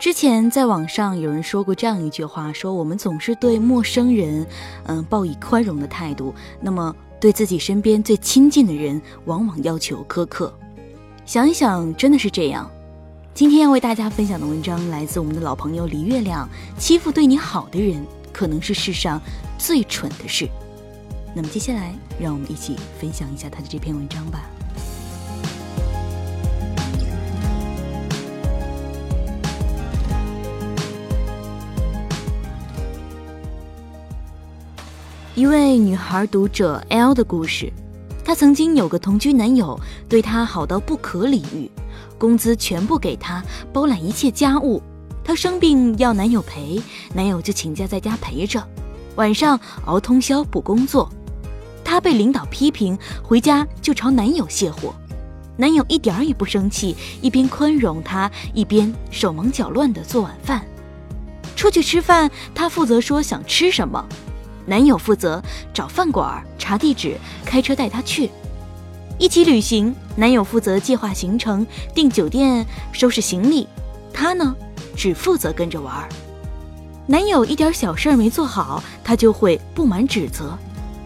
之前在网上有人说过这样一句话，说我们总是对陌生人，嗯，抱以宽容的态度，那么对自己身边最亲近的人，往往要求苛刻。想一想，真的是这样。今天要为大家分享的文章来自我们的老朋友李月亮。欺负对你好的人，可能是世上最蠢的事。那么接下来，让我们一起分享一下他的这篇文章吧。一位女孩读者 L 的故事。她曾经有个同居男友，对她好到不可理喻，工资全部给她，包揽一切家务。她生病要男友陪，男友就请假在家陪着，晚上熬通宵补工作。她被领导批评，回家就朝男友泄火，男友一点儿也不生气，一边宽容她，一边手忙脚乱地做晚饭。出去吃饭，她负责说想吃什么。男友负责找饭馆、查地址、开车带她去。一起旅行，男友负责计划行程、订酒店、收拾行李，她呢，只负责跟着玩。男友一点小事没做好，她就会不满指责；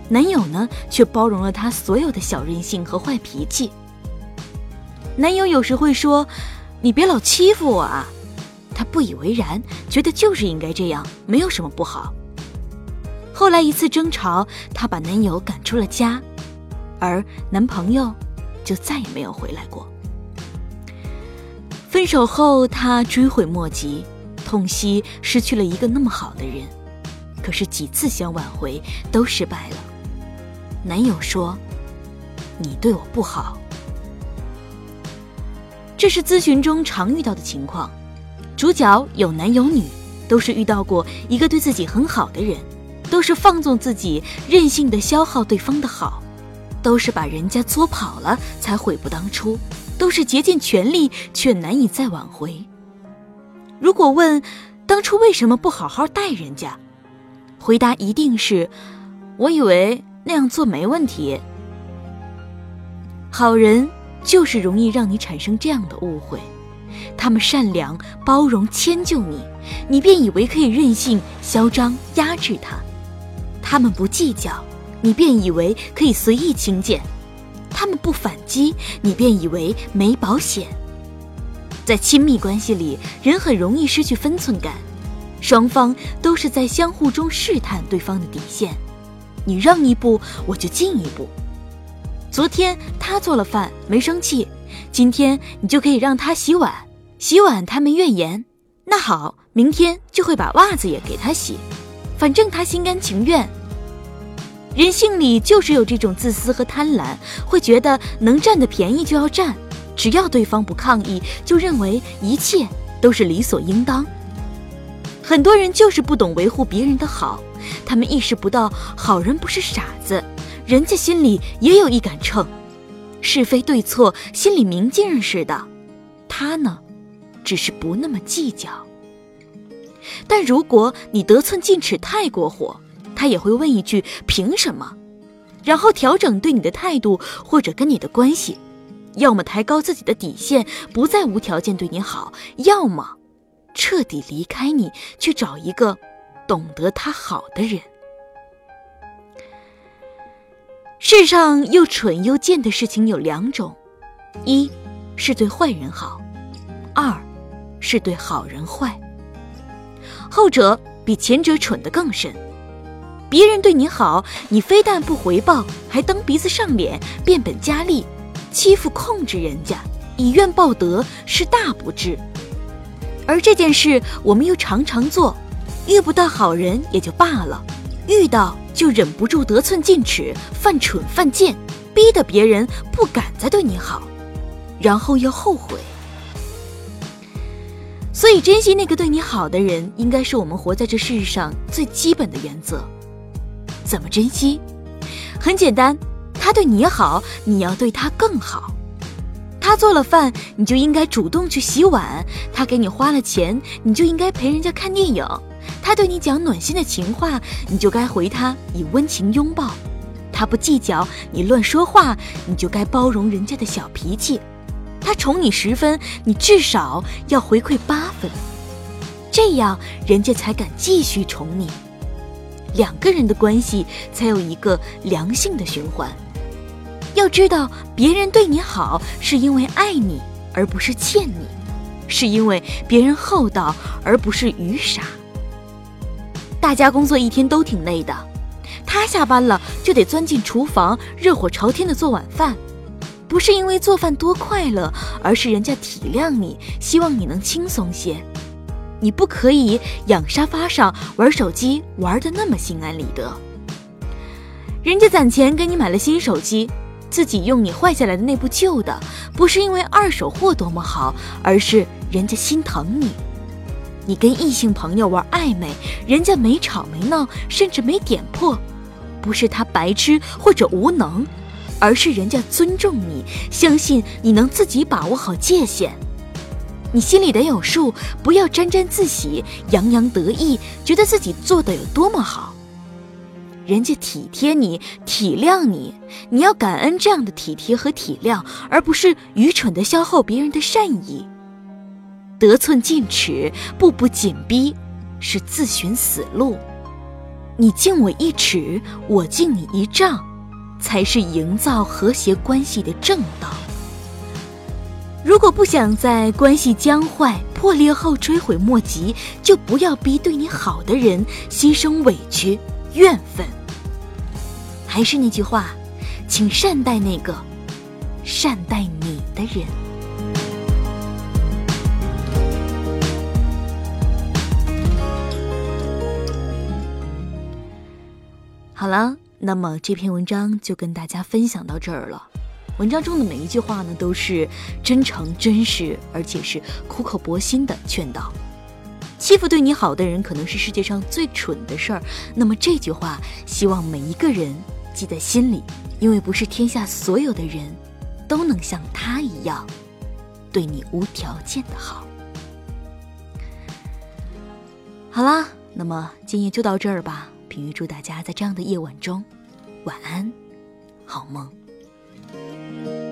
男友呢，却包容了她所有的小任性和坏脾气。男友有时会说：“你别老欺负我啊！”她不以为然，觉得就是应该这样，没有什么不好。后来一次争吵，她把男友赶出了家，而男朋友就再也没有回来过。分手后，她追悔莫及，痛惜失去了一个那么好的人。可是几次想挽回都失败了。男友说：“你对我不好。”这是咨询中常遇到的情况。主角有男有女，都是遇到过一个对自己很好的人。是放纵自己，任性的消耗对方的好，都是把人家作跑了才悔不当初，都是竭尽全力却难以再挽回。如果问当初为什么不好好待人家，回答一定是：我以为那样做没问题。好人就是容易让你产生这样的误会，他们善良、包容、迁就你，你便以为可以任性、嚣张、压制他。他们不计较，你便以为可以随意轻贱；他们不反击，你便以为没保险。在亲密关系里，人很容易失去分寸感，双方都是在相互中试探对方的底线。你让一步，我就进一步。昨天他做了饭没生气，今天你就可以让他洗碗，洗碗他没怨言，那好，明天就会把袜子也给他洗。反正他心甘情愿。人性里就是有这种自私和贪婪，会觉得能占的便宜就要占，只要对方不抗议，就认为一切都是理所应当。很多人就是不懂维护别人的好，他们意识不到好人不是傻子，人家心里也有一杆秤，是非对错心里明镜似的。他呢，只是不那么计较。但如果你得寸进尺太过火，他也会问一句“凭什么”，然后调整对你的态度或者跟你的关系，要么抬高自己的底线，不再无条件对你好，要么彻底离开你，去找一个懂得他好的人。世上又蠢又贱的事情有两种：一是对坏人好，二是对好人坏。后者比前者蠢得更甚。别人对你好，你非但不回报，还蹬鼻子上脸，变本加厉，欺负控制人家，以怨报德，是大不智。而这件事我们又常常做，遇不到好人也就罢了，遇到就忍不住得寸进尺，犯蠢犯贱，逼得别人不敢再对你好，然后又后悔。所以，珍惜那个对你好的人，应该是我们活在这世上最基本的原则。怎么珍惜？很简单，他对你好，你要对他更好。他做了饭，你就应该主动去洗碗；他给你花了钱，你就应该陪人家看电影；他对你讲暖心的情话，你就该回他以温情拥抱；他不计较你乱说话，你就该包容人家的小脾气；他宠你十分，你至少要回馈八分，这样人家才敢继续宠你。两个人的关系才有一个良性的循环。要知道，别人对你好是因为爱你，而不是欠你；是因为别人厚道，而不是愚傻。大家工作一天都挺累的，他下班了就得钻进厨房，热火朝天的做晚饭，不是因为做饭多快乐，而是人家体谅你，希望你能轻松些。你不可以仰沙发上玩手机，玩的那么心安理得。人家攒钱给你买了新手机，自己用你坏下来的那部旧的，不是因为二手货多么好，而是人家心疼你。你跟异性朋友玩暧昧，人家没吵没闹，甚至没点破，不是他白痴或者无能，而是人家尊重你，相信你能自己把握好界限。你心里得有数，不要沾沾自喜、洋洋得意，觉得自己做的有多么好。人家体贴你、体谅你，你要感恩这样的体贴和体谅，而不是愚蠢的消耗别人的善意。得寸进尺、步步紧逼，是自寻死路。你敬我一尺，我敬你一丈，才是营造和谐关系的正道。如果不想在关系僵坏、破裂后追悔莫及，就不要逼对你好的人心生委屈、怨愤。还是那句话，请善待那个善待你的人。好了，那么这篇文章就跟大家分享到这儿了。文章中的每一句话呢，都是真诚、真实，而且是苦口婆心的劝导。欺负对你好的人，可能是世界上最蠢的事儿。那么这句话，希望每一个人记在心里，因为不是天下所有的人都能像他一样，对你无条件的好。好啦，那么今夜就到这儿吧。平玉祝大家在这样的夜晚中，晚安，好梦。 아!